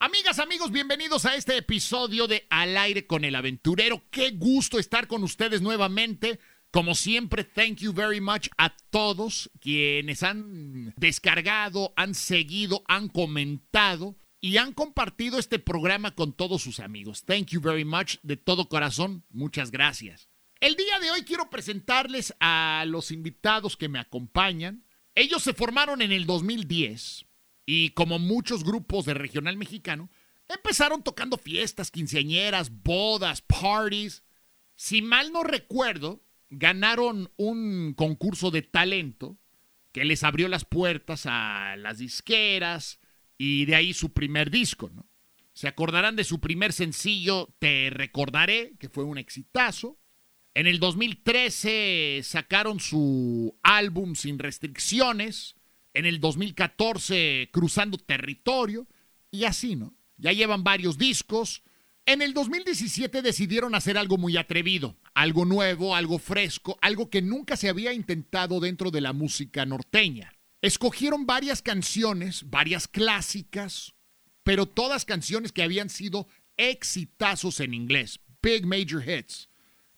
Amigas, amigos, bienvenidos a este episodio de Al aire con el aventurero. Qué gusto estar con ustedes nuevamente. Como siempre, thank you very much a todos quienes han descargado, han seguido, han comentado y han compartido este programa con todos sus amigos. Thank you very much de todo corazón. Muchas gracias. El día de hoy quiero presentarles a los invitados que me acompañan. Ellos se formaron en el 2010 y como muchos grupos de regional mexicano, empezaron tocando fiestas, quinceañeras, bodas, parties. Si mal no recuerdo, ganaron un concurso de talento que les abrió las puertas a las disqueras y de ahí su primer disco, ¿no? Se acordarán de su primer sencillo, Te Recordaré, que fue un exitazo. En el 2013 sacaron su álbum Sin Restricciones. En el 2014 Cruzando Territorio. Y así, ¿no? Ya llevan varios discos. En el 2017 decidieron hacer algo muy atrevido, algo nuevo, algo fresco, algo que nunca se había intentado dentro de la música norteña. Escogieron varias canciones, varias clásicas, pero todas canciones que habían sido exitazos en inglés, big major hits.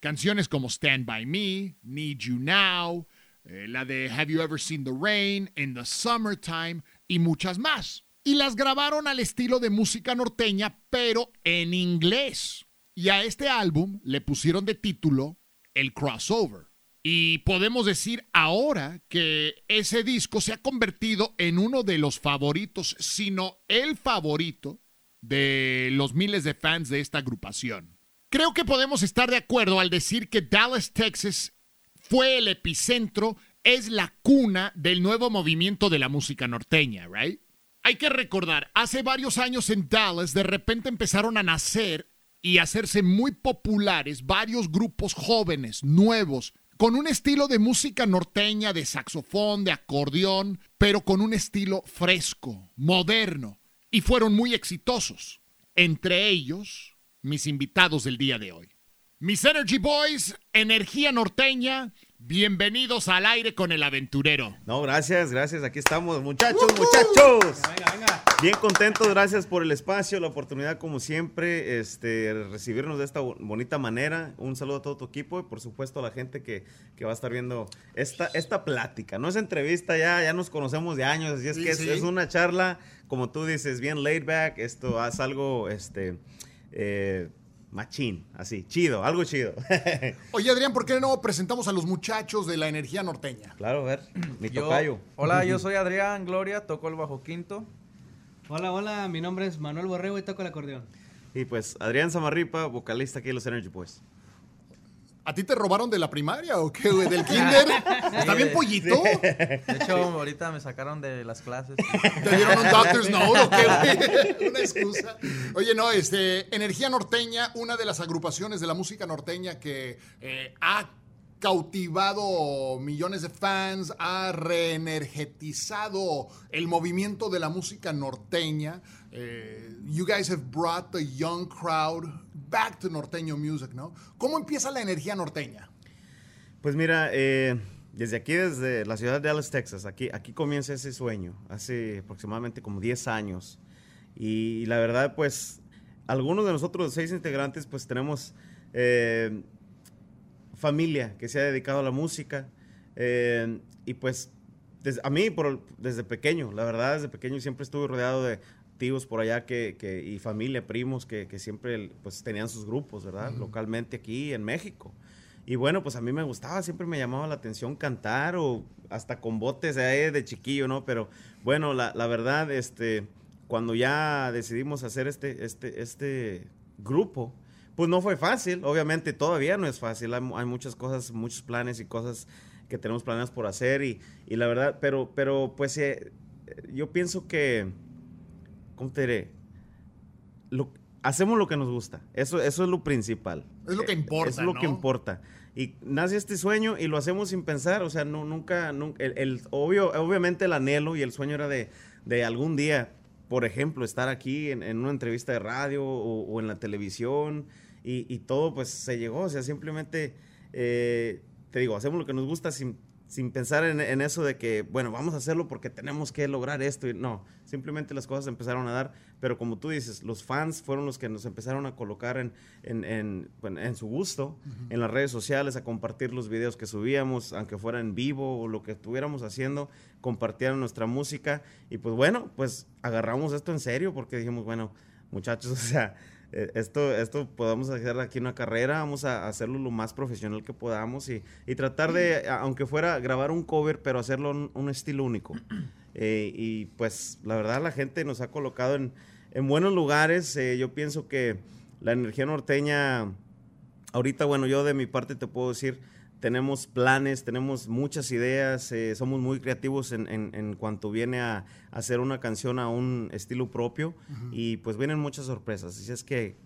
Canciones como Stand By Me, Need You Now, eh, la de Have You Ever Seen the Rain, In the Summertime y muchas más y las grabaron al estilo de música norteña, pero en inglés. Y a este álbum le pusieron de título El Crossover. Y podemos decir ahora que ese disco se ha convertido en uno de los favoritos, sino el favorito de los miles de fans de esta agrupación. Creo que podemos estar de acuerdo al decir que Dallas, Texas fue el epicentro, es la cuna del nuevo movimiento de la música norteña, ¿right? Hay que recordar, hace varios años en Dallas de repente empezaron a nacer y hacerse muy populares varios grupos jóvenes, nuevos, con un estilo de música norteña, de saxofón, de acordeón, pero con un estilo fresco, moderno, y fueron muy exitosos. Entre ellos, mis invitados del día de hoy. Mis Energy Boys, energía norteña, Bienvenidos al aire con el aventurero. No, gracias, gracias. Aquí estamos, muchachos, muchachos. Venga, venga. Bien contentos, gracias por el espacio, la oportunidad, como siempre, este, recibirnos de esta bonita manera. Un saludo a todo tu equipo y, por supuesto, a la gente que, va a estar viendo esta, esta plática. No es entrevista, ya, ya nos conocemos de años, así es que es, una charla, como tú dices, bien laid back. Esto es algo, este. Eh, Machín, así, chido, algo chido. Oye, Adrián, ¿por qué no presentamos a los muchachos de la energía norteña? Claro, a ver, mi tocayo. Hola, yo soy Adrián Gloria, toco el bajo quinto. Hola, hola, mi nombre es Manuel Borrego y toco el acordeón. Y pues Adrián Zamarripa, vocalista aquí de los Energy Boys. ¿A ti te robaron de la primaria o qué, güey? ¿Del kinder? ¿Está bien pollito? De hecho, ahorita me sacaron de las clases. ¿Te dieron un doctor's note o qué, güey? Una excusa. Oye, no, este, Energía Norteña, una de las agrupaciones de la música norteña que eh, ha cautivado millones de fans, ha reenergetizado el movimiento de la música norteña. Eh, you guys have brought the young crowd back to norteño music, ¿no? ¿Cómo empieza la energía norteña? Pues mira, eh, desde aquí, desde la ciudad de Dallas, Texas, aquí, aquí comienza ese sueño, hace aproximadamente como 10 años. Y, la verdad, pues, algunos de nosotros, seis integrantes, pues tenemos eh, familia que se ha dedicado a la música. Eh, y pues, a mí, por, desde pequeño, la verdad, desde pequeño siempre estuve rodeado de por allá que, que y familia, primos que, que, siempre pues tenían sus grupos, ¿verdad? Localmente aquí en México. Y bueno, pues a mí me gustaba, siempre me llamaba la atención cantar o hasta con botes de chiquillo, ¿no? Pero bueno, la, la, verdad, este, cuando ya decidimos hacer este, este, este grupo, pues no fue fácil, obviamente todavía no es fácil, hay, hay muchas cosas, muchos planes y cosas que tenemos planeadas por hacer y, y la verdad, pero, pero pues eh, yo pienso que ¿cómo te diré? Lo, hacemos lo que nos gusta. Eso, eso es lo principal. Es lo que importa. Es lo que importa. Y nace este sueño y lo hacemos sin pensar. O sea, no, nunca, nunca el, obvio, obviamente el anhelo y el sueño era de, de algún día, por ejemplo, estar aquí en, una entrevista de radio o, en la televisión y, todo pues se llegó. O sea, simplemente, eh, te digo, hacemos lo que nos gusta sin, sin pensar en, en eso de que, bueno, vamos a hacerlo porque tenemos que lograr esto. Y no, simplemente las cosas empezaron a dar, pero como tú dices, los fans fueron los que nos empezaron a colocar en, en, en, en su gusto, en las redes sociales, a compartir los videos que subíamos, aunque fuera en vivo o lo que estuviéramos haciendo, compartieron nuestra música y pues bueno, pues agarramos esto en serio porque dijimos, bueno, muchachos, o sea, esto, esto podamos hacer aquí una carrera, vamos a hacerlo lo más profesional que podamos y, y tratar de, aunque fuera grabar un cover, pero hacerlo un, un estilo único. Eh, y pues la verdad la gente nos ha colocado en, en buenos lugares. eh, yo pienso que la energía norteña, ahorita, bueno, yo de mi parte te puedo decir, tenemos planes, tenemos muchas ideas, eh, somos muy creativos en, en- en cuanto viene a, hacer una canción a un estilo propio y pues vienen muchas sorpresas. Así es que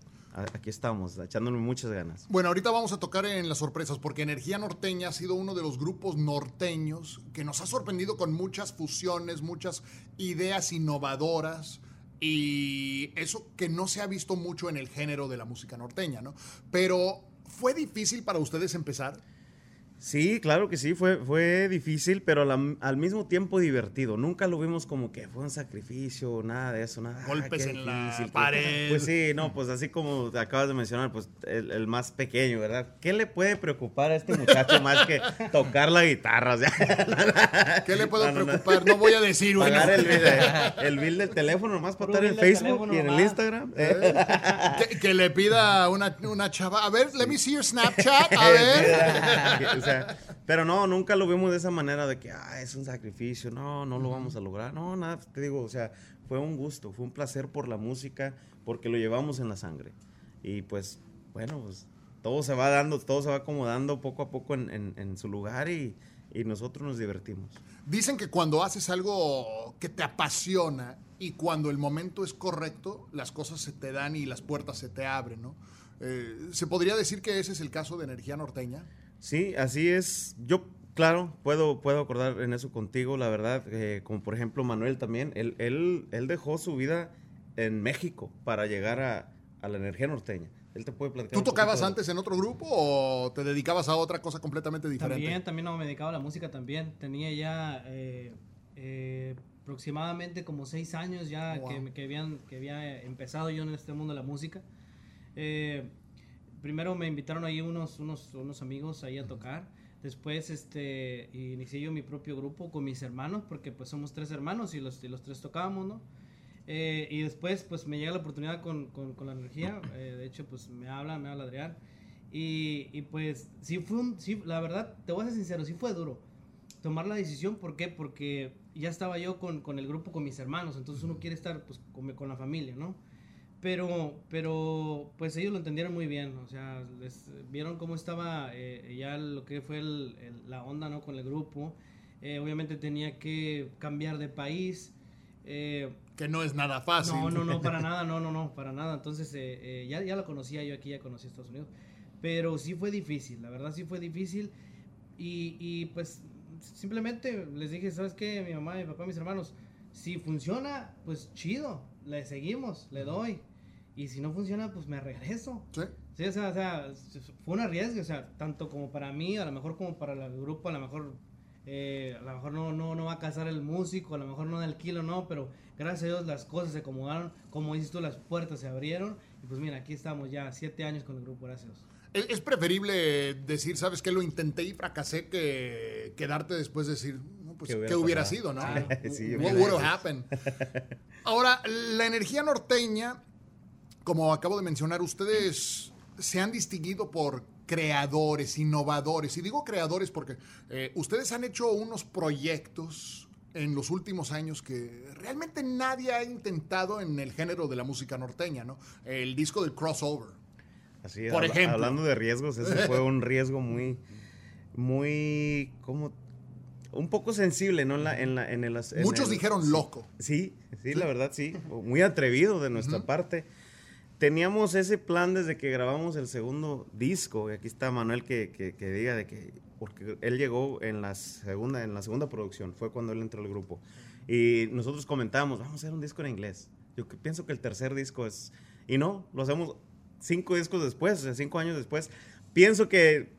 aquí estamos, echándole muchas ganas. Bueno, ahorita vamos a tocar en las sorpresas porque Energía Norteña ha sido uno de los grupos norteños que nos ha sorprendido con muchas fusiones, muchas ideas innovadoras y eso que no se ha visto mucho en el género de la música norteña, ¿no? Pero fue difícil para ustedes empezar. Sí, claro que sí, fue, fue difícil, pero a la- al mismo tiempo divertido. Nunca lo vimos como que fue un sacrificio, nada de eso, nada. Golpes en la difícil, qué- pared. Pues sí, no, pues así como te acabas de mencionar, pues el, el más pequeño, ¿verdad? ¿Qué le puede preocupar a este muchacho más que tocar la guitarra? O sea, ¿Qué le puedo No, no, no. preocupar? No voy a decir, bueno. pagar el, bill- el bill del teléfono nomás para estar en Facebook y en el. Instagram. eh. Que, que le pida una, una chava. A ver, let me see your Snapchat. A ver. O sea, pero no, nunca lo vimos de esa manera de que ah, es un sacrificio, no, no lo vamos a lograr. No, nada, te digo, o sea, fue un gusto, fue un placer por la música, porque lo llevamos en la sangre. Y pues, bueno, pues todo se va dando, todo se va acomodando poco a poco en, en- en su lugar y, y nosotros nos divertimos. Dicen que cuando haces algo que te apasiona y cuando el momento es correcto, las cosas se te dan y las puertas se te abren, ¿no? Eh, ¿Se podría decir que ese es el caso de Energía Norteña? Sí, así es. Yo, claro, puedo, puedo acordar en eso contigo, la verdad, eh, como por ejemplo Manuel también, él, él, él dejó su vida en México para llegar a, a la energía norteña. Él te puede platicar. ¿Tú tocabas de- antes en otro grupo o te dedicabas a otra cosa completamente diferente? También, también no, me dedicaba a la música también. Tenía ya eh, eh, aproximadamente como seis años ya Wow. que, que habían, que había empezado yo en este mundo de la música. Eh, primero me invitaron ahí unos, unos, unos amigos ahí a tocar. Después este, inicié yo mi propio grupo con mis hermanos, porque pues somos tres hermanos y los, y los tres tocábamos, ¿no? Eh, y después pues me llega la oportunidad con, con, la energía. eh, de hecho pues me habla, me habla Adrián. Y, y pues sí fue sí, la verdad, te voy a ser sincero, sí fue duro tomar la decisión. ¿Por qué? Porque ya estaba yo con, con el grupo, con mis hermanos. Entonces uno quiere estar pues con, con la familia, ¿no? Pero, pero, pues ellos lo entendieron muy bien, o sea, les, vieron cómo estaba eh, ya lo que fue el- el- la onda, ¿no? Con el grupo. Eh, obviamente tenía que cambiar de país. eh, Que no es nada fácil. no, no, no, para nada, no, no, no, para nada. Entonces, eh, eh, ya, ya lo conocía yo aquí, ya conocí Estados Unidos. Pero sí fue difícil, la verdad sí fue difícil. Y, y, pues simplemente les dije, ¿sabes qué? Mi mamá, mi papá, mis hermanos, si funciona, pues chido, le seguimos, le doy. Y si no funciona, pues me regreso. Sí. Sí, o sea, o sea, fue un arriesgue, o sea, tanto como para mí, a lo mejor como para el grupo, a lo mejor, eh, a lo mejor no, no, no va a casar el músico, a lo mejor no del kilo, no, pero gracias a Dios las cosas se acomodaron, como dices tú, las puertas se abrieron, y pues mira, aquí estamos ya siete años con el grupo, gracias a Dios. Es, es preferible decir, ¿sabes qué? Lo intenté y fracasé que quedarte después decir, no, pues, ¿Qué ¿qué hubiera sido, no? Sí, What would have happened? Ahora, la energía norteña, como acabo de mencionar, ustedes se han distinguido por creadores, innovadores. Y digo creadores porque eh, ustedes han hecho unos proyectos en los últimos años que realmente nadie ha intentado en el género de la música norteña, ¿no? El disco del crossover. Así, Por habla- ejemplo. Hablando de riesgos, ese fue un riesgo muy, muy, como, un poco sensible, ¿no? En la, en la, en el, en Muchos el- dijeron loco. Sí, sí, la verdad, sí. Muy atrevido de nuestra parte. Teníamos ese plan desde que grabamos el segundo disco. Y aquí está Manuel que, que- que diga de que. Porque él llegó en la segunda, en la segunda producción, fue cuando él entró al grupo. Y nosotros comentamos, vamos a hacer un disco en inglés. Yo pienso que el tercer disco es. Y no, lo hacemos cinco discos después, cinco años después. Pienso que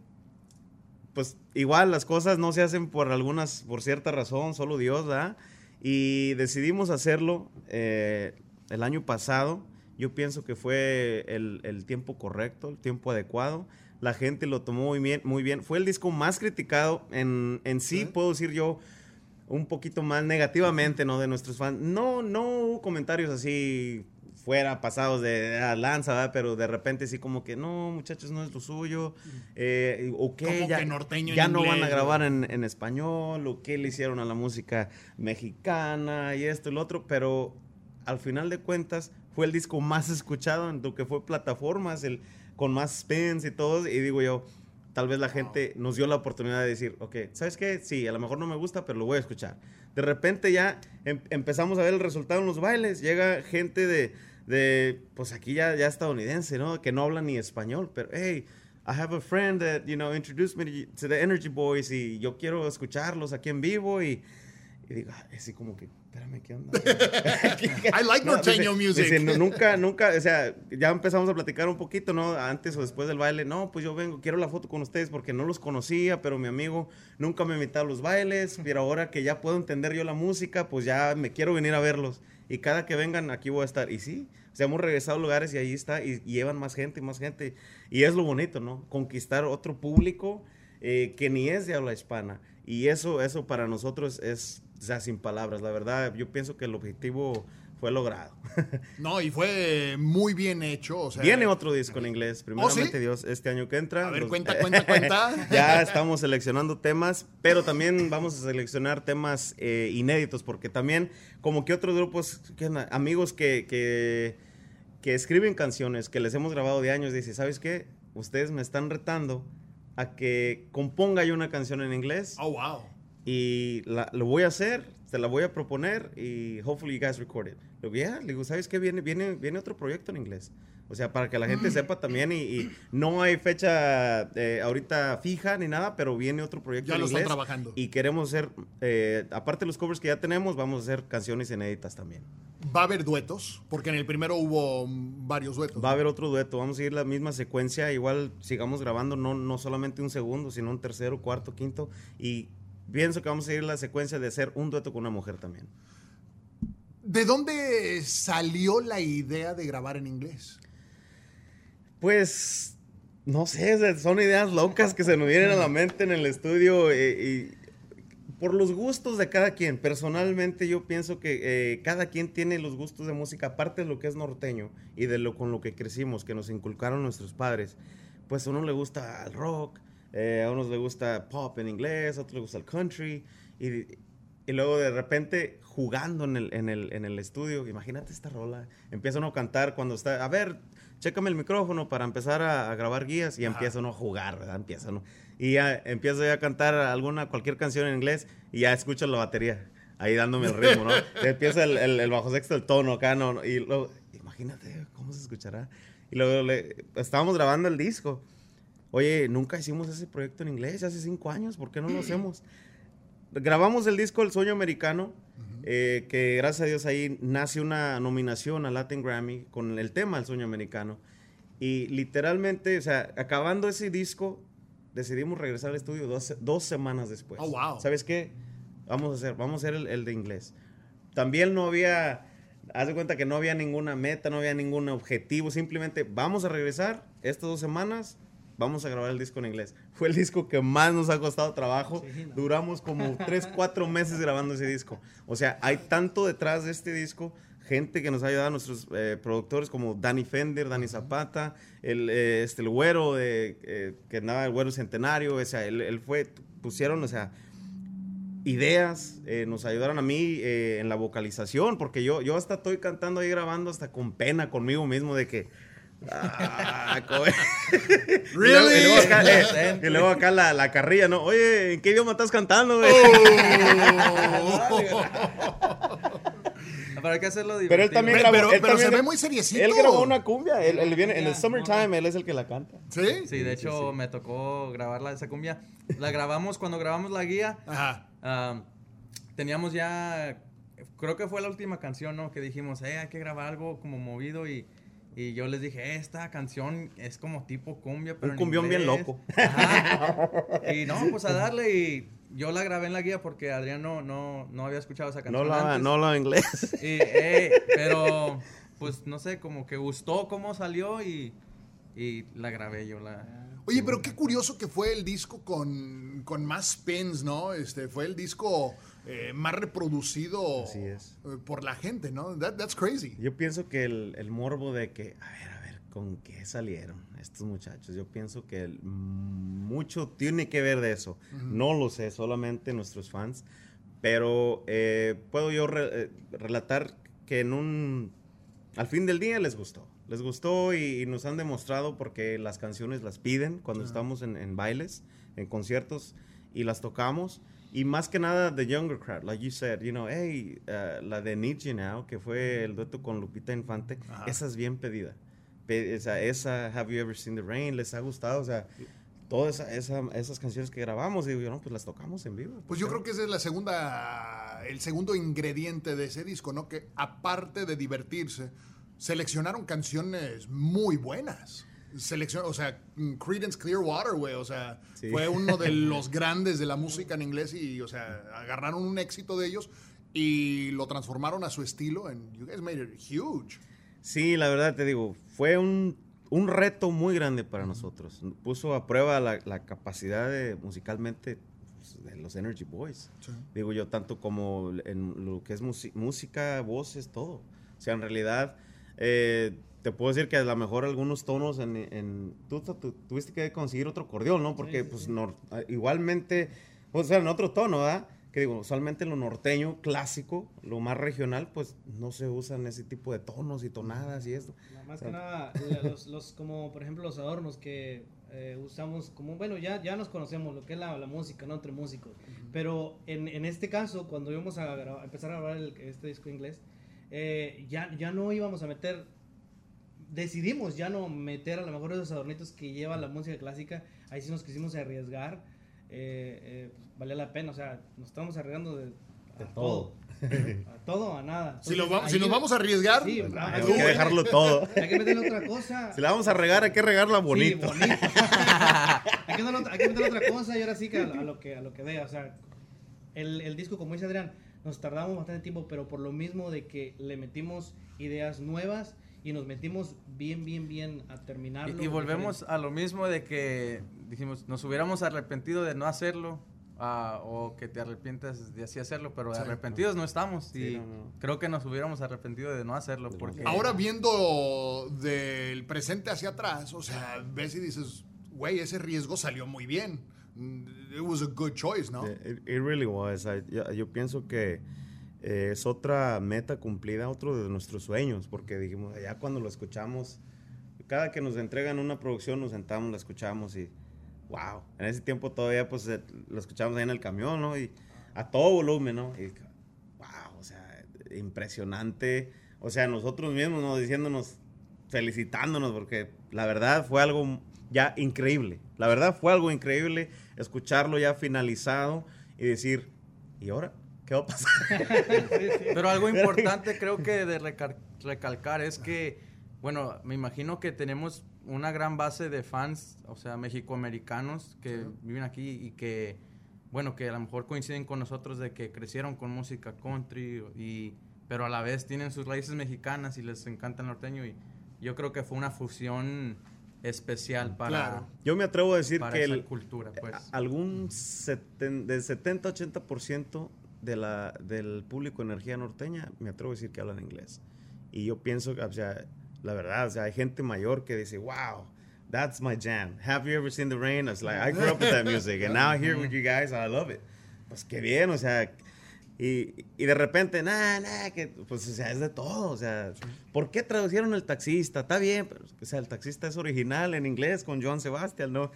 pues igual las cosas no se hacen por algunas, por cierta razón, solo Dios, ¿verdad? Y decidimos hacerlo eh, el año pasado. Yo pienso que fue el, el tiempo correcto, el tiempo adecuado. La gente lo tomó muy bien. Muy bien. Fue el disco más criticado en, en sí, puedo decir yo, un poquito más negativamente, ¿no? De nuestros fans. No, no hubo comentarios así fuera pasados de a lanza, ¿verdad? pero de repente sí como que no, muchachos, no es lo suyo, eh, o Como ya, que norteño ya no van a grabar en, en español, o qué le hicieron a la música mexicana y esto y lo otro, pero al final de cuentas fue el disco más escuchado en lo que fue plataformas, el, con más spins y todo, y digo yo, tal vez la gente nos dio la oportunidad de decir, ok, ¿sabes qué? Sí, a lo mejor no me gusta, pero lo voy a escuchar. De repente ya em- empezamos a ver el resultado en los bailes, llega gente de, de pues aquí ya, ya estadounidense, ¿no? Que no habla ni español, pero hey, I have a friend that, you know, introduced me to- the Energy Boys y yo quiero escucharlos aquí en vivo y, y digo, "Ay, así como que, espérame, ¿qué onda? I like norteño dice- music. dice, "No, nunca, nunca, o sea, ya empezamos a platicar un poquito, ¿no? Antes o después del baile. No, pues yo vengo, quiero la foto con ustedes porque no los conocía, pero mi amigo nunca me invitaba a los bailes. Pero ahora que ya puedo entender yo la música, pues ya me quiero venir a verlos. Y cada que vengan, aquí voy a estar. Y sí, o sea, hemos regresado a lugares y ahí está. Y, y llevan más gente y más gente. Y es lo bonito, ¿no? Conquistar otro público eh, que ni es de habla hispana. Y eso, eso para nosotros es, o sea, sin palabras. La verdad, yo pienso que el objetivo fue logrado. No, y fue muy bien hecho. O sea, Viene otro disco en inglés, primeramente ¿Oh, sí? Dios, este año que entra. A ver, Los- cuenta, cuenta, cuenta. ya estamos seleccionando temas, pero también vamos a seleccionar temas eh, inéditos, porque también, como que otros grupos, amigos que, que, que escriben canciones que les hemos grabado de años, dicen, ¿sabes qué? Ustedes me están retando a que componga yo una canción en inglés Oh, wow. Y la- lo voy a hacer, se la voy a proponer y hopefully you guys record it. Le digo, "Yeah", le digo, ¿sabes qué? Viene, viene, viene otro proyecto en inglés. O sea, para que la gente sepa también y, y no hay fecha eh, ahorita fija ni nada, pero viene otro proyecto Ya en lo están inglés. trabajando. Y queremos hacer, eh, aparte de los covers que ya tenemos, vamos a hacer canciones inéditas también. Va a haber duetos, porque en el primero hubo varios duetos. Va a haber otro dueto, vamos a seguir la misma secuencia, igual sigamos grabando no, no solamente un segundo, sino un tercero, cuarto, quinto, y pienso que vamos a seguir la secuencia de hacer un dueto con una mujer también. ¿De dónde salió la idea de grabar en inglés? Pues, no sé, son ideas locas que se nos vienen a la mente en el estudio eh, y por los gustos de cada quien. Personalmente yo pienso que eh, cada quien tiene los gustos de música, aparte de lo que es norteño y de lo con lo que crecimos, que nos inculcaron nuestros padres. Pues a uno le gusta el rock, eh, a unos le gusta pop en inglés, a otros le gusta el country y, y luego de repente jugando en el, en, el, en el estudio, imagínate esta rola, empieza uno a cantar cuando está, a ver, chécame el micrófono para empezar a, a grabar guías y Ajá. empieza uno a jugar, ¿verdad? Empieza uno. Y ya empiezo ya a cantar alguna, cualquier canción en inglés y ya escucho la batería ahí dándome el ritmo, ¿no? empieza el, el, el bajo sexto, el tono acá, no, Y luego, imagínate cómo se escuchará. Y luego le- estábamos grabando el disco. Oye, nunca hicimos ese proyecto en inglés, hace cinco años, ¿por qué no lo hacemos? Grabamos el disco El Sueño Americano, eh, que gracias a Dios ahí nace una nominación a Latin Grammy con el tema El Sueño Americano. Y literalmente, o sea, acabando ese disco, decidimos regresar al estudio dos, dos semanas después. Oh, wow. ¿Sabes qué? Vamos a hacer, vamos a hacer el, el de inglés. También no había, haz de cuenta que no había ninguna meta, no había ningún objetivo, simplemente vamos a regresar estas dos semanas, vamos a grabar el disco en inglés. Fue el disco que más nos ha costado trabajo. Sí, no. Duramos como tres, cuatro meses grabando ese disco. O sea, hay tanto detrás de este disco, gente que nos ha ayudado, nuestros eh, productores como Danny Fender, Danny Zapata, el, eh, este, el güero, de, eh, que andaba el güero centenario, o sea, él, él fue, pusieron, o sea, ideas, eh, nos ayudaron a mí eh, en la vocalización, porque yo, yo hasta estoy cantando ahí grabando hasta con pena conmigo mismo de que... ah, co- y luego, y luego acá, eh, y luego acá la, la carrilla, ¿no? Oye, ¿en qué idioma estás cantando, güey? Pero hay que hacerlo Pero él divertido. también grabó. pero- él pero también- se ve muy seriecito. Él grabó una cumbia. Él, él viene en el summertime, él es el que la canta. ¿Sí? Sí, de hecho me tocó grabarla esa cumbia. La grabamos cuando grabamos la guía. Ajá. teníamos ya, creo que fue la última canción, ¿no? Que dijimos, eh, hay que grabar algo como movido y, Y yo les dije, esta canción es como tipo cumbia, pero Un cumbión bien inglés". loco. Ajá. Y no, pues a darle y yo la grabé en la guía porque Adrián no, no, no había escuchado esa No canción lo antes. no habla inglés. Y, eh, pero, pues no sé, como que gustó cómo salió y, y la grabé yo. La, Oye, pero qué curioso que fue el disco con, con más spins, ¿no? Este, fue el disco eh, más reproducido Así es. eh, por la gente, ¿no? That- that's crazy. Yo pienso que el, el morbo de que, a ver, a ver, ¿con qué salieron estos muchachos? Yo pienso que el- mucho tiene que ver de eso. No lo sé, solamente nuestros fans. Pero eh, puedo yo re- eh, relatar que en un... Al fin del día les gustó. Les gustó y, y nos han demostrado porque las canciones las piden cuando estamos en, en bailes, en conciertos y las tocamos. Y más que nada, the younger crowd, like you said, you know, hey, uh, la de You Now, que fue el dueto con Lupita Infante, Ajá. esa es bien pedida. Pe- esa, esa, Have You Ever Seen the Rain, les ha gustado, o sea, todas esa- esa- esas canciones que grabamos, digo yo, no, pues las tocamos en vivo. Pues yo creo que ese es la segunda, el segundo ingrediente de ese disco, ¿no? Que aparte de divertirse, seleccionaron canciones muy buenas. Seleccion, o sea, Creedence Clearwater, güey, o sea, Sí. fue uno de los grandes de la música en inglés y, o sea, agarraron un éxito de ellos y lo transformaron a su estilo and you guys made it huge. Sí, la verdad te digo, fue un, un reto muy grande para nosotros. Puso a prueba la, la capacidad de, musicalmente pues, de los Energy Boys. Sí. Digo yo, tanto como en lo que es música, voces, todo. O sea, en realidad, eh, te puedo decir que a lo mejor algunos tonos en... en- tú, tú- tuviste que conseguir otro acordeón, ¿no? Porque, sí, pues, sí. nor- ah, igualmente, o sea, en otro tono, ¿verdad? Que digo, usualmente lo norteño clásico, lo más regional, pues no se usan ese tipo de tonos y tonadas y esto. Más que nada, los, los- como por ejemplo los adornos que eh, usamos, como bueno, ya, ya nos conocemos lo que es la, la música, ¿no? Entre músicos. Pero en, en este caso, cuando íbamos a, gra- a empezar a grabar el- este disco inglés, eh, ya, ya no íbamos a meter, decidimos ya no meter a lo mejor esos adornitos que lleva la música clásica, ahí sí nos quisimos arriesgar, eh, eh, pues, valía la pena, o sea, nos estamos arriesgando de, a De todo. a todo, a nada. Si, lo va- si nos vamos a arriesgar, Sí, pues, hay que dejarlo todo. hay que meterle otra cosa. Si la vamos a regar, hay que regarla bonito. Sí, bonito. hay, que darle otra, hay que meterle otra cosa y ahora sí que a, lo- a lo que a lo que vea. O sea, el, el disco, como dice Adrián, nos tardamos bastante tiempo, pero por lo mismo de que le metimos ideas nuevas y nos metimos bien, bien, bien a terminarlo. Y, y volvemos a lo mismo de que dijimos, nos hubiéramos arrepentido de no hacerlo. ah, o que te arrepientas de así hacerlo, pero Sí. arrepentidos no estamos. Sí, y no, no. creo que nos hubiéramos arrepentido de no hacerlo. De Porque Ahora viendo del presente hacia atrás, o sea, ves y dices, güey, ese riesgo salió muy bien. It was a good choice, ¿no? It, it really was. I- yo, yo pienso que eh, es otra meta cumplida, otro de nuestros sueños, porque dijimos, ya cuando lo escuchamos, cada que nos entregan una producción, nos sentamos, la escuchamos y, wow, en ese tiempo todavía pues eh, lo escuchamos ahí en el camión, ¿no? Y a todo volumen, ¿no? Y, wow, o sea, impresionante. O sea, nosotros mismos, ¿no? Diciéndonos, felicitándonos, porque la verdad fue algo ya increíble. La verdad fue algo increíble escucharlo ya finalizado y decir, ¿y ahora? ¿Qué va a pasar? Pero algo importante creo que de recalcar es que, bueno, me imagino que tenemos una gran base de fans, o sea, mexicoamericanos que viven aquí y que, bueno, que a lo mejor coinciden con nosotros de que crecieron con música country, y, pero a la vez tienen sus raíces mexicanas y les encanta el norteño y yo creo que fue una fusión especial para, Claro. Yo me atrevo a decir que el- cultura, pues. algún seten- del 70-80% de la, del público de energía norteña, me atrevo a decir que hablan inglés. Y yo pienso, que, o sea, la verdad, o sea, hay gente mayor que dice, wow, that's my jam. Have you ever seen the rain? It's like, I grew up with that music, and now here with you guys, I love it. Pues qué bien, o sea, y, y de repente, nada, nada, que, pues, o sea, es de todo, o sea, ¿por qué traducieron el taxista? Está bien, pero, o sea, el taxista es original en inglés con Joan Sebastian, ¿no?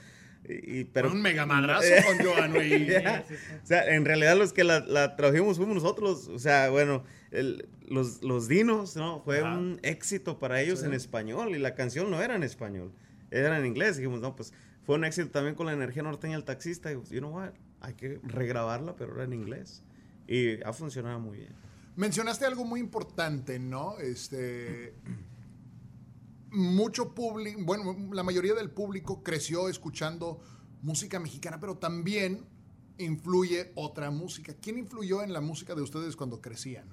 Y, y- pero, un mega madrazo con Joan, güey. Ya. O sea, en realidad los que la, la tradujimos fuimos nosotros. O sea, bueno, el- los, los dinos, ¿no? Fue un éxito para ellos Sí. en español y la canción no era en español, era en inglés. Dijimos, no, pues fue un éxito también con la energía norteña del taxista. Y, you know what? Hay que regrabarla, pero era en inglés. Y ha funcionado muy bien. Mencionaste algo muy importante, ¿no? Este. mucho público, bueno, la mayoría del público creció escuchando música mexicana, pero también influye otra música. ¿Quién influyó en la música de ustedes cuando crecían?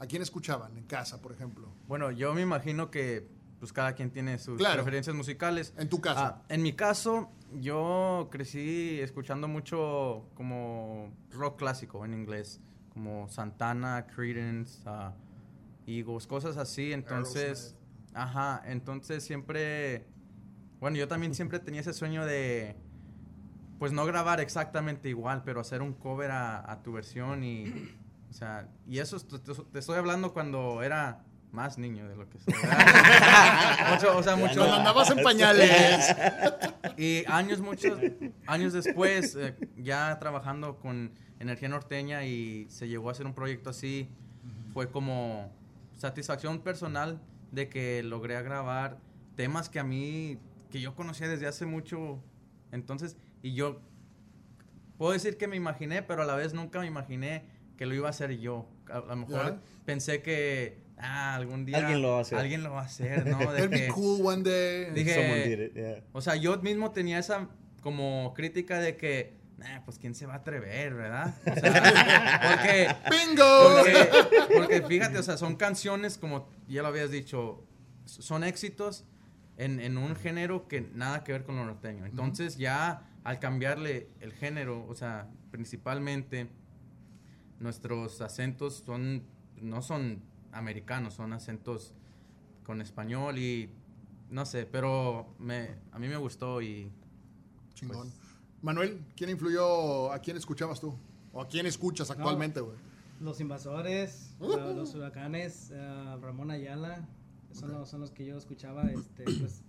¿A quién escuchaban en casa, por ejemplo? Bueno, yo me imagino que pues cada quien tiene sus Claro. preferencias musicales. En tu caso. Ah, en mi caso, yo crecí escuchando mucho como rock clásico en inglés, como Santana, Creedence, ah, Eagles, cosas así. Entonces, ajá, entonces siempre, bueno, yo también siempre tenía ese sueño de, pues no grabar exactamente igual, pero hacer un cover a, a tu versión y, o sea, y eso es- te, te estoy hablando cuando era más niño de lo que soy. o sea, mucho. Cuando andabas en pañales. Y años, muchos años después, eh, ya trabajando con Energía Norteña y se llegó a hacer un proyecto así, fue como satisfacción personal de que logré grabar temas que a mí, que yo conocía desde hace mucho, entonces, y yo puedo decir que me imaginé, pero a la vez nunca me imaginé que lo iba a hacer yo. A, a lo mejor Ya. pensé que, ah, algún día... Alguien lo va a hacer. Alguien lo va a hacer, ¿no? De It'll be que- cool one day. Dije- Someone did it, yeah. o sea, yo mismo tenía esa como crítica de que, "Nah, pues quién se va a atrever, ¿verdad? O sea, porque, ¡Bingo! porque, porque fíjate, o sea, son canciones, como ya lo habías dicho, son éxitos en, en un género que nada que ver con lo norteño. Entonces ya al cambiarle el género, o sea, principalmente nuestros acentos son, no son americanos, son acentos con español y no sé, pero me, a mí me gustó y Chingón. Manuel, ¿quién influyó? ¿A quién escuchabas tú? ¿O a quién escuchas actualmente, güey? Los invasores, Uh. la- los huracanes, eh, Ramón Ayala, son, los, son los que yo escuchaba, este, pues,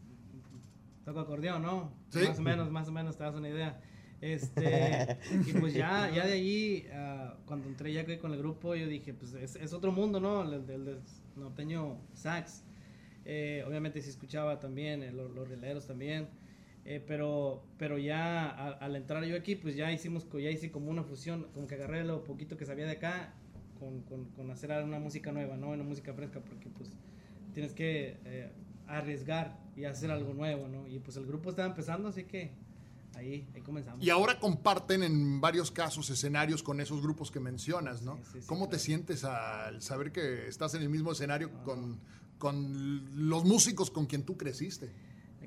toco acordeón, ¿no? Sí. Más o menos, más o menos, te das una idea. Este, y pues ya, ya de allí, ah, cuando entré ya con el grupo, yo dije, pues es, es otro mundo, ¿no? El del norteño sax. Eh, obviamente sí escuchaba también, eh, los, los rileros también. Eh, pero, pero ya a- al entrar yo aquí, pues ya hicimos, ya hice como una fusión, como que agarré lo poquito que sabía de acá con, con, con hacer una música nueva, ¿no? Una música fresca, porque pues tienes que arriesgar y hacer algo nuevo, ¿no? Y pues el grupo estaba empezando, así que ahí, ahí comenzamos. Y ahora comparten en varios casos escenarios con esos grupos que mencionas, ¿no? Sí, ¿Cómo te sientes al saber que estás en el mismo escenario con, con los músicos con quien tú creciste?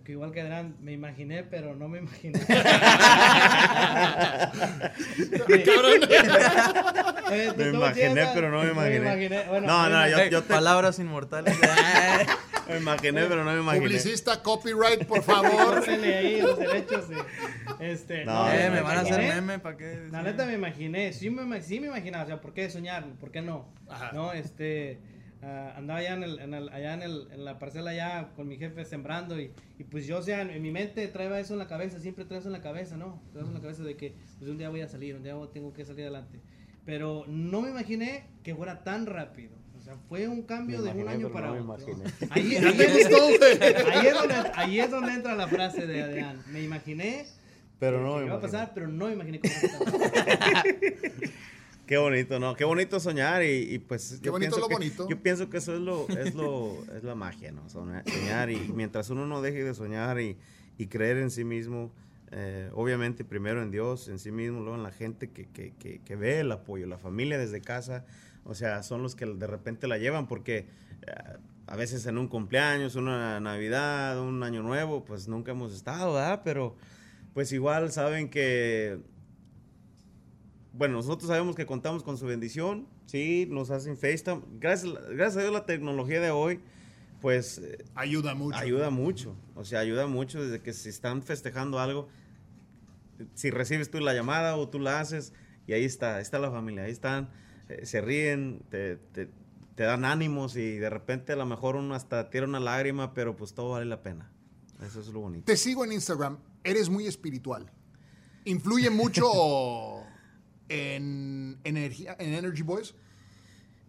Que igual que Adrián, me imaginé, pero no me imaginé. Me ¿tú cómo imaginé, pero no me imaginé. Bueno, No, no, me- yo- yo te- palabras inmortales. Me imaginé, pero no me imaginé. Publicista, copyright, por favor. Ahí los derechos. sí. Este, No, no, eh, no, me van a hacer meme para qué. La neta me imaginé, sí me, sí me imaginaba, o sea, ¿por qué soñar? ¿Por qué no? Ajá. No, este, ah, andaba allá, en, el, en, el- allá en, el- en la parcela allá con mi jefe sembrando y, y pues yo, o sea, en, en mi mente traía eso en la cabeza, siempre traes eso en la cabeza, ¿no? Traes eso en la cabeza de que pues un día voy a salir, un día tengo que salir adelante. Pero no me imaginé que fuera tan rápido. O sea, fue un cambio Me de un año para no otro. Ahí, ¿Ya ahí te es- ahí donde, ahí es donde entra la frase de Adrián. Me imaginé Pero que no me iba a pasar, pero no me imaginé cómo. Qué bonito, ¿no? Qué bonito soñar y, y, pues... Qué bonito lo que- bonito. Yo pienso que eso es lo, es lo, es la magia, ¿no? Soñar, soñar y mientras uno no deje de soñar y, y creer en sí mismo, eh, obviamente primero en Dios, en sí mismo, luego en la gente que, que, que, que ve el apoyo, la familia desde casa, o sea, son los que de repente la llevan porque eh, a veces en un cumpleaños, una Navidad, un Año Nuevo, pues nunca hemos estado, ¿verdad? Pero pues igual saben que bueno, nosotros sabemos que contamos con su bendición, sí, nos hacen FaceTime. Gracias, gracias a Dios la tecnología de hoy, pues eh, Ayuda mucho. ayuda mucho. O sea, ayuda mucho desde que si están festejando algo, si recibes tú la llamada o tú la haces, y ahí está, ahí está la familia, ahí están, eh, se ríen, te, te- te dan ánimos y de repente a lo mejor uno hasta tira una lágrima, pero pues todo vale la pena. Eso es lo bonito. Te sigo en Instagram. Eres muy espiritual. Influye mucho en energía, en Energy Boys.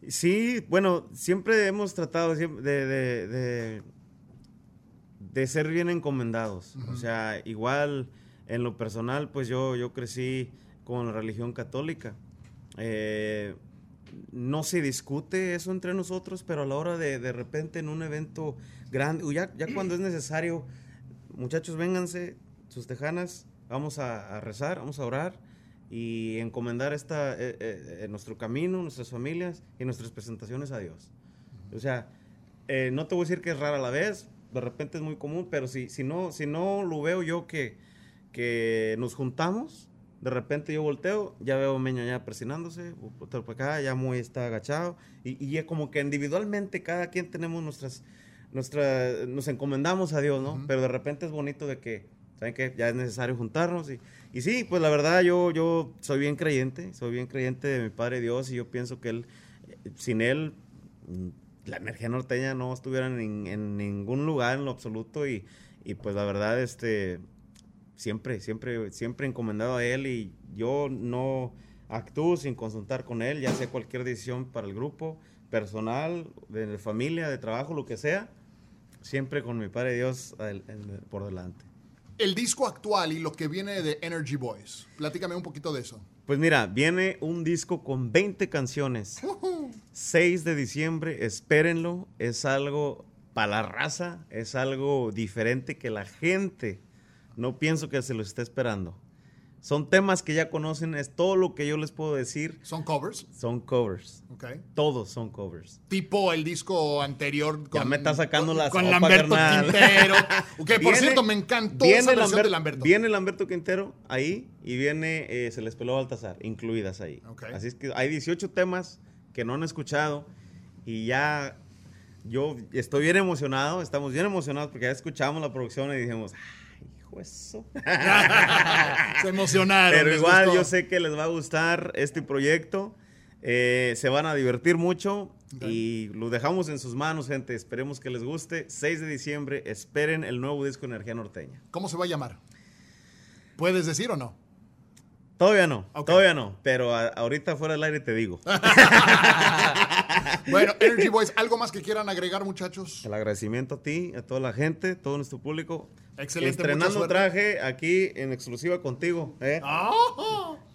Sí, bueno, siempre hemos tratado de, de, de- de ser bien encomendados. O sea, igual en lo personal, pues yo, yo crecí con la religión católica. Eh, no se discute eso entre nosotros, pero a la hora de de repente en un evento grande, ya, ya cuando es necesario, muchachos, vénganse, sus tejanas, vamos a, a rezar, vamos a orar y encomendar esta, eh, eh, eh, nuestro camino, nuestras familias y nuestras presentaciones a Dios. O sea, eh, no te voy a decir que es rara a la vez, de repente es muy común, pero si, si, no, si no lo veo yo que, que nos juntamos, de repente yo volteo, ya veo a Meño ya presionándose, otro para acá, ya muy está agachado, y, y es como que individualmente cada quien tenemos nuestras, nuestra, nos encomendamos a Dios, ¿no? Ujú. Pero de repente es bonito de que, ¿saben qué? Ya es necesario juntarnos, y, y sí, pues la verdad yo, yo soy bien creyente, soy bien creyente de mi Padre Dios, y yo pienso que Él, eh, sin Él, mm, la energía norteña no estuviera en, en ningún lugar en lo absoluto, y, y pues la verdad, este siempre, siempre, siempre encomendado a él y yo no actúo sin consultar con él, ya sea cualquier decisión para el grupo, personal, de familia, de trabajo, lo que sea, siempre con mi Padre Dios por delante. El disco actual y lo que viene de Energy Boys. Platícame un poquito de eso. Pues mira, viene un disco con 20 canciones. 6 de diciembre, espérenlo. Es algo para la raza, es algo diferente que la gente no pienso que se lo esté esperando. Son temas que ya conocen, es todo lo que yo les puedo decir. Son covers. Son covers. Ok. Todos son covers. Tipo el disco anterior Ya me está sacando con, la con Lamberto carnal. Quintero. Que por cierto, me encantó viene esa versión Lambert- de Lamberto. Viene Lamberto Quintero ahí y viene eh, Se les peló Baltasar, incluidas ahí. Ok. Así es que hay 18 temas que no han escuchado y ya yo estoy bien emocionado, estamos bien emocionados porque ya escuchamos la producción y dijimos, ay, hijo eso. Se emocionaron. Pero igual gustó. yo sé que les va a gustar este proyecto. eh, se van a divertir mucho y lo dejamos en sus manos, gente. Esperemos que les guste. 6 de diciembre, esperen el nuevo disco Energía Norteña. ¿Cómo se va a llamar? ¿Puedes decir o no? Todavía no, todavía no, pero a- ahorita fuera del aire te digo. Bueno, Energy Boys, ¿algo más que quieran agregar, muchachos? El agradecimiento a ti, a toda la gente, todo nuestro público. Excelente, Estrenando traje aquí en exclusiva contigo. ¿eh? Ah,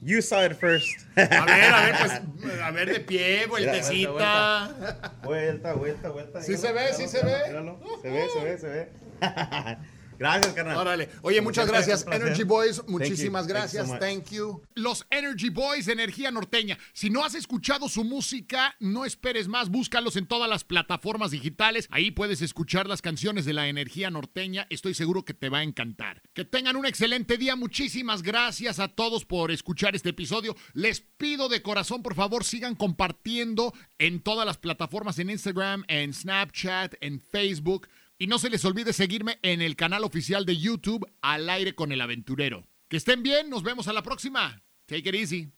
You saw it first. a ver, a ver, pues, a ver de pie, vueltecita. vuelta, vuelta, vuelta. Sí se ve, sí se ve. míralo. Se ve, se ve, se ve. Gracias, carnal. Órale. Oye, muchas gracias. Energy Boys. Muchísimas gracias. Thank you. Los Energy Boys de Energía Norteña. Si no has escuchado su música, no esperes más. Búscalos en todas las plataformas digitales. Ahí puedes escuchar las canciones de la Energía Norteña. Estoy seguro que te va a encantar. Que tengan un excelente día. Muchísimas gracias a todos por escuchar este episodio. Les pido de corazón, por favor, sigan compartiendo en todas las plataformas, en Instagram, en Snapchat, en Facebook. Y no se les olvide seguirme en el canal oficial de YouTube Al aire con el aventurero. Que estén bien, nos vemos a la próxima. Take it easy.